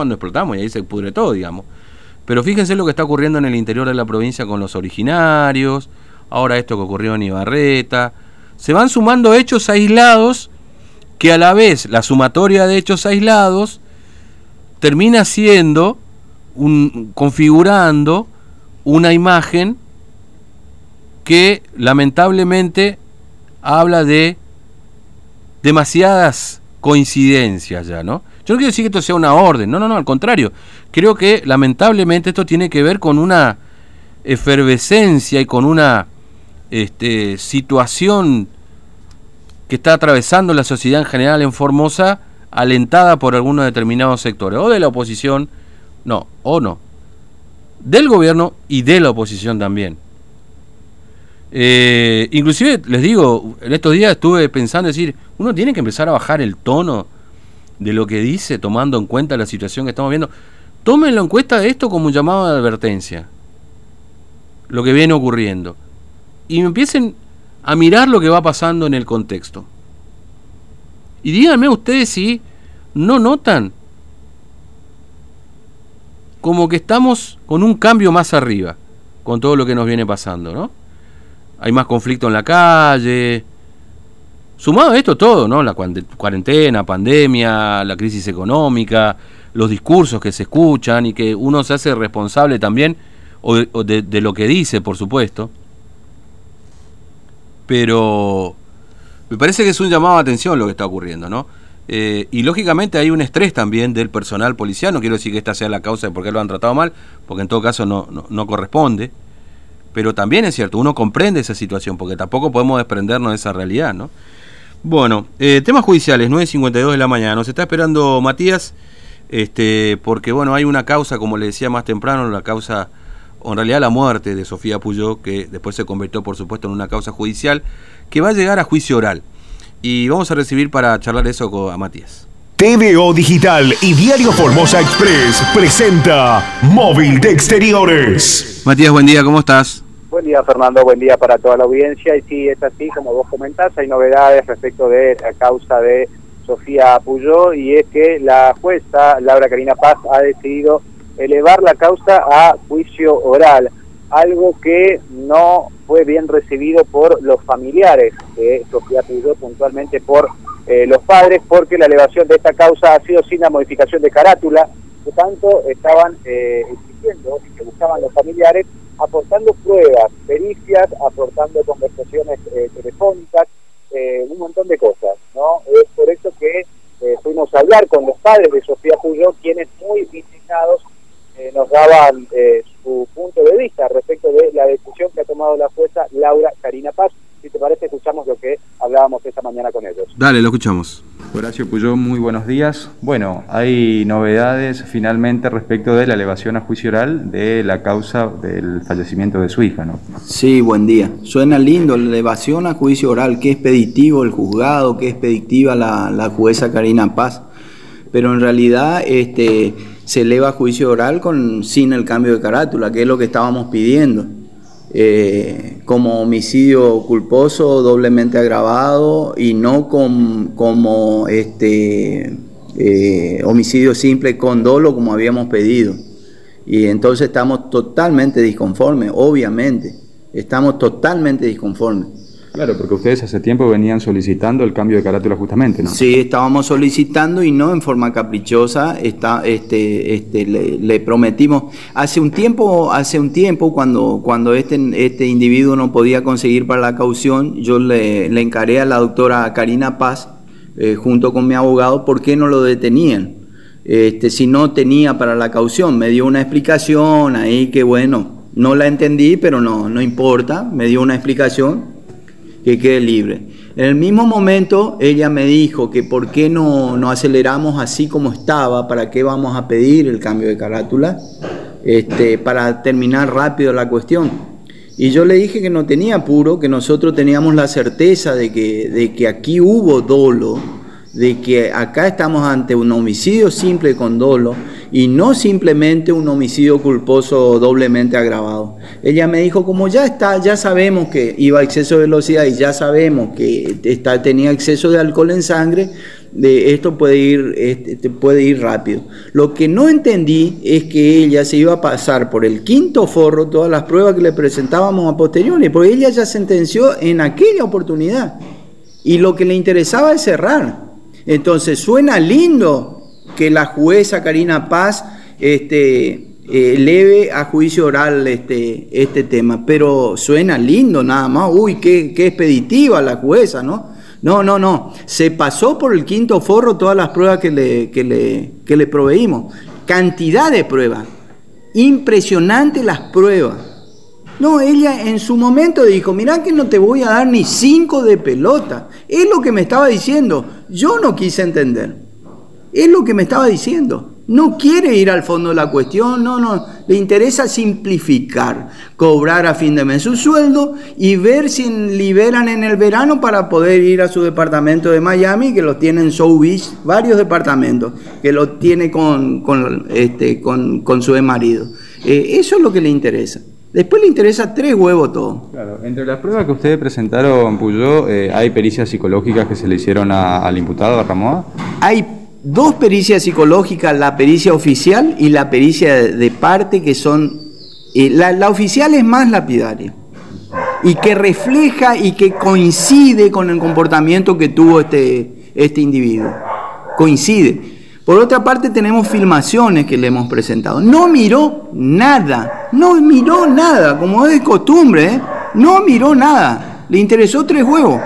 cuando explotamos y ahí se pudre todo, digamos. Pero fíjense lo que está ocurriendo en el interior de la provincia con los originarios, ahora esto que ocurrió en Ibarreta. Se van sumando hechos aislados que a la vez la sumatoria de hechos aislados termina siendo un, configurando una imagen que lamentablemente habla de demasiadas coincidencias ya, ¿no? Yo no quiero decir que esto sea una orden, no, no, no, al contrario. Creo que lamentablemente esto tiene que ver con una efervescencia y con una este, situación que está atravesando la sociedad en general en Formosa, alentada por algunos determinados sectores, o de la oposición, no, o no, del gobierno y de la oposición también. Eh, inclusive, les digo, en estos días estuve pensando, decir, uno tiene que empezar a bajar el tono de lo que dice, tomando en cuenta la situación que estamos viendo. Tómenlo en cuenta esto como un llamado de advertencia, lo que viene ocurriendo, y empiecen a mirar lo que va pasando en el contexto. Y díganme ustedes si no notan como que estamos con un cambio más arriba, con todo lo que nos viene pasando, ¿no? Hay más conflicto en la calle, Sumado a esto todo, ¿no? La cuarentena, pandemia, la crisis económica, los discursos que se escuchan y que uno se hace responsable también de, lo que dice, por supuesto. Pero me parece que es un llamado de atención lo que está ocurriendo, ¿no? Eh, y lógicamente hay un estrés también del personal policial, no quiero decir que esta sea la causa de por qué lo han tratado mal, porque en todo caso no, no corresponde, pero también es cierto, uno comprende esa situación, porque tampoco podemos desprendernos de esa realidad, ¿no? Bueno, eh, temas judiciales, 9.52 de la mañana. Nos está esperando Matías, este, porque bueno, hay una causa, como le decía más temprano, la causa, o en realidad la muerte de Sofía Puyó, que después se convirtió, por supuesto, en una causa judicial, que va a llegar a juicio oral. Y vamos a recibir para charlar eso con, a Matías. TVO Digital y Diario Formosa Express presenta Móvil de Exteriores. Matías, buen día, ¿cómo estás? Buen día, Fernando. Buen día para toda la audiencia. Y sí, es así, como vos comentás, hay novedades respecto de la causa de Sofía Puyó y es que la jueza Laura Karina Paz ha decidido elevar la causa a juicio oral, algo que no fue bien recibido por los familiares de Sofía Puyó, puntualmente por eh, los padres, porque la elevación de esta causa ha sido sin la modificación de carátula, que tanto estaban eh, exigiendo y que buscaban los familiares aportando pruebas, pericias, aportando conversaciones eh, telefónicas, eh, un montón de cosas, ¿no? Es por eso que eh, fuimos a hablar con los padres de Sofía Puyó, quienes muy indignados nos daban su punto de vista respecto de la decisión que ha tomado la jueza Laura Karina Paz. Si te parece, escuchamos lo que hablábamos esta mañana con ellos. Dale, lo escuchamos. Horacio Puyó, muy buenos días. Bueno, hay novedades finalmente respecto de la elevación a juicio oral de la causa del fallecimiento de su hija, ¿no? Sí, buen día. Suena lindo, la elevación a juicio oral, qué expeditivo el juzgado, qué expeditiva la, la jueza Karina Paz, pero en realidad este, se eleva a juicio oral con, sin el cambio de carátula, que es lo que estábamos pidiendo. Eh, como homicidio culposo doblemente agravado y no como este, eh, homicidio simple con dolo como habíamos pedido. Y entonces estamos totalmente disconformes, obviamente, estamos totalmente disconformes. Claro, porque ustedes hace tiempo venían solicitando el cambio de carátula justamente, ¿no? Sí, estábamos solicitando y no en forma caprichosa, está, este, este, le, prometimos. Hace un tiempo, hace un tiempo cuando, cuando este, este individuo no podía conseguir para la caución, yo le, le encaré a la doctora Karina Paz, eh, junto con mi abogado, por qué no lo detenían. Este, si no tenía para la caución, me dio una explicación ahí que bueno, no la entendí, pero no, no importa, me dio una explicación que quede libre. En el mismo momento ella me dijo que por qué no, no aceleramos así como estaba, para qué vamos a pedir el cambio de carátula, este, para terminar rápido la cuestión. Y yo le dije que no tenía apuro, que nosotros teníamos la certeza de que, de que aquí hubo dolo, de que acá estamos ante un homicidio simple con dolo y no simplemente un homicidio culposo doblemente agravado. Ella me dijo, como ya está, ya sabemos que iba a exceso de velocidad y ya sabemos que está, tenía exceso de alcohol en sangre, de esto puede ir, este, puede ir rápido. Lo que no entendí es que ella se iba a pasar por el quinto forro todas las pruebas que le presentábamos a posteriori, porque ella ya sentenció en aquella oportunidad. Y lo que le interesaba es cerrar. Entonces suena lindo que la jueza Karina Paz este, eh, leve a juicio oral este, este tema, pero suena lindo nada más, uy, qué, qué expeditiva la jueza, ¿no? No, no, no, se pasó por el quinto forro todas las pruebas que le, que le, que le proveímos, cantidad de pruebas, impresionante las pruebas. No, ella en su momento dijo, mirá que no te voy a dar ni cinco de pelota. Es lo que me estaba diciendo. Yo no quise entender. Es lo que me estaba diciendo. No quiere ir al fondo de la cuestión, no, no, le interesa simplificar, cobrar a fin de mes su sueldo y ver si liberan en el verano para poder ir a su departamento de Miami, que lo tiene en South Beach, varios departamentos, que lo tiene con, con, este, con, con su marido. Eh, eso es lo que le interesa. Después le interesa tres huevos todo. Claro, entre las pruebas que ustedes presentaron, Puyó, eh, ¿hay pericias psicológicas que se le hicieron al imputado, a Ramoa? Hay dos pericias psicológicas, la pericia oficial y la pericia de parte, que son... Eh, la, oficial es más lapidaria y que refleja y que coincide con el comportamiento que tuvo este, este individuo. Coincide. Por otra parte tenemos filmaciones que le hemos presentado. No miró nada, no miró nada, como es de costumbre, ¿eh? no miró nada. Le interesó tres huevos.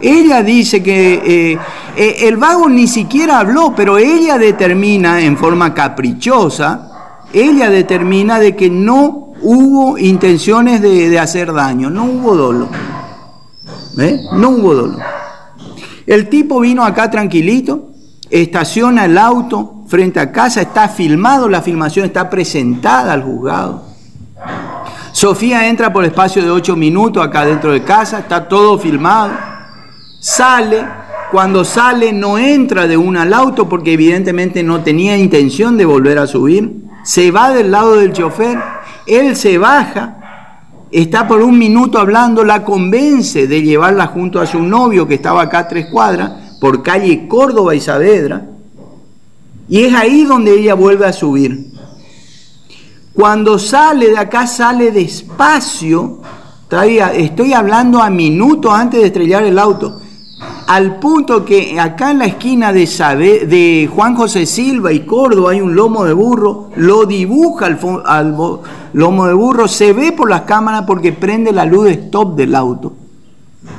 Ella dice que eh, eh, el vago ni siquiera habló, pero ella determina en forma caprichosa, ella determina de que no hubo intenciones de, hacer daño, no hubo dolo. ¿Eh? No hubo dolo. El tipo vino acá tranquilito, estaciona el auto frente a casa, está filmado, la filmación está presentada al juzgado. Sofía entra por espacio de ocho minutos acá dentro de casa, está todo filmado sale, cuando sale no entra de una al auto porque evidentemente no tenía intención de volver a subir, se va del lado del chofer, él se baja, está por un minuto hablando, la convence de llevarla junto a su novio que estaba acá a tres cuadras, por calle Córdoba y Saavedra, y es ahí donde ella vuelve a subir. Cuando sale de acá, sale despacio, estoy hablando a minutos antes de estrellar el auto al punto que acá en la esquina de, de Juan José Silva y Córdoba hay un lomo de burro, lo dibuja al, lomo de burro, se ve por las cámaras porque prende la luz de stop del auto.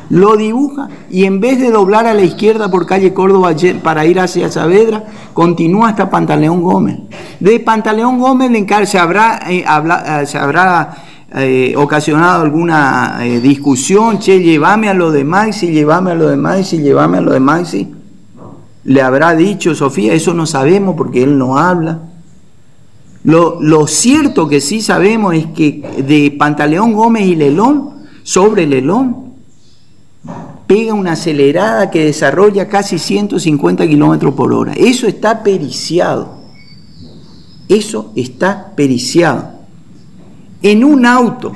Lo dibuja y en vez de doblar a la izquierda por calle Córdoba para ir hacia Saavedra, continúa hasta Pantaleón Gómez. De Pantaleón Gómez se habrá, eh, eh, se habrá eh, ocasionado alguna eh, discusión, che, llévame a lo de Maxi, llévame a lo de Maxi, llévame a lo de Maxi. Le habrá dicho Sofía, eso no sabemos porque él no habla. Lo, lo cierto que sí sabemos es que de Pantaleón Gómez y Lelón, sobre Lelón, pega una acelerada que desarrolla casi 150 kilómetros por hora. Eso está periciado. Eso está periciado en un auto,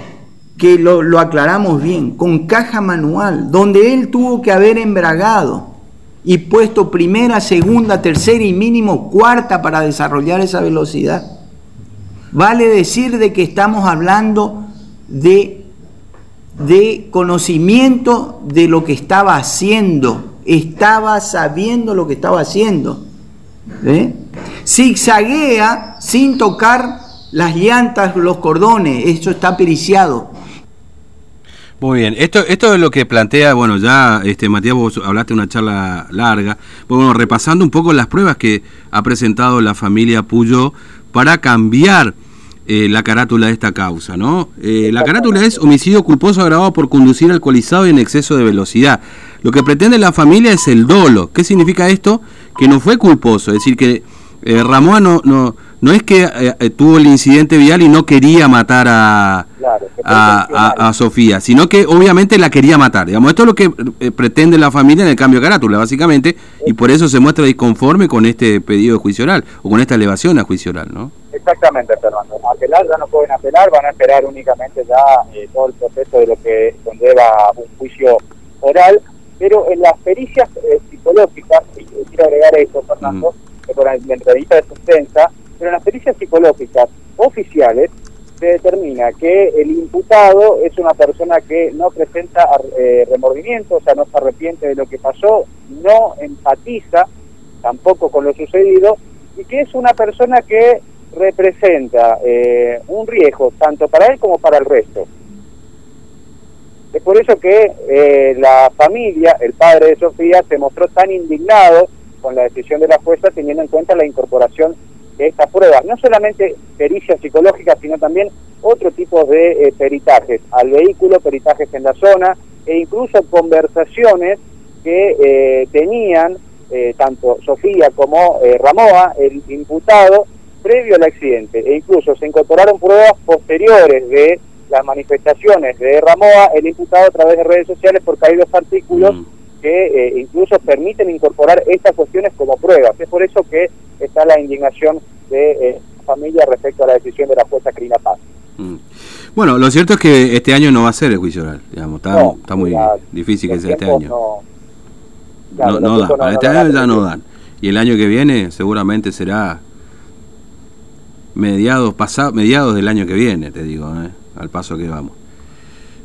que lo, aclaramos bien, con caja manual, donde él tuvo que haber embragado y puesto primera, segunda, tercera y mínimo cuarta para desarrollar esa velocidad. Vale decir de que estamos hablando de, de conocimiento de lo que estaba haciendo, estaba sabiendo lo que estaba haciendo. ¿eh? Zigzaguea sin tocar las llantas, los cordones, eso está periciado. Muy bien, esto, esto es lo que plantea, bueno, ya este Matías, vos hablaste de una charla larga, bueno, repasando un poco las pruebas que ha presentado la familia Puyo para cambiar eh, la carátula de esta causa, ¿no? Eh, la carátula es homicidio culposo agravado por conducir alcoholizado y en exceso de velocidad. Lo que pretende la familia es el dolo. ¿Qué significa esto? Que no fue culposo, es decir, que eh, Ramón no no es que eh, eh, tuvo el incidente vial y no quería matar a, a, Sofía, sino que obviamente la quería matar. Digamos, esto es lo que eh, pretende la familia en el cambio de carátula, básicamente, y por eso se muestra disconforme con este pedido de juicio oral o con esta elevación a juicio oral, ¿no? Exactamente, Fernando. Apelar ya no pueden apelar, van a esperar únicamente ya todo el proceso de lo que conlleva un juicio oral pero en las pericias eh, psicológicas, y quiero agregar esto, Fernando, que por la entrevista es extensa, pero en las pericias psicológicas oficiales se determina que el imputado es una persona que no presenta eh, remordimiento, o sea, no se arrepiente de lo que pasó, no empatiza tampoco con lo sucedido, y que es una persona que representa eh, un riesgo tanto para él como para el resto. Es por eso que eh, la familia, el padre de Sofía, se mostró tan indignado con la decisión de la jueza teniendo en cuenta la incorporación de esta prueba. No solamente pericia psicológica, sino también otro tipo de eh, peritajes al vehículo, peritajes en la zona e incluso conversaciones que eh, tenían tanto Sofía como Ramoa, el imputado, previo al accidente. E incluso se incorporaron pruebas posteriores de las manifestaciones de Ramoa, el imputado a través de redes sociales, porque hay dos artículos mm. Que eh, incluso permiten incorporar estas cuestiones como pruebas. Es por eso que está la indignación de eh, la familia respecto a la decisión de la jueza Crina Paz. Mm. Bueno, lo cierto es que este año no va a ser el juicio oral, digamos, está, está muy difícil que sea este año. No, no, da, para este año ya no dan. Y el año que viene seguramente será mediados, pasado, mediados del año que viene, te digo, ¿eh? al paso que vamos.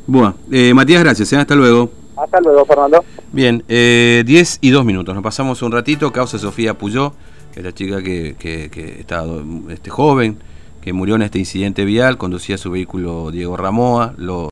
Bueno, eh, Matías, gracias. ¿eh? Hasta luego. Hasta luego, Fernando. Bien, eh, 10 y 2 minutos. Nos pasamos un ratito. Causa Sofía Puyó, es la chica que, que, que está este, joven, que murió en este incidente vial, conducía su vehículo Diego Ramoa. Lo,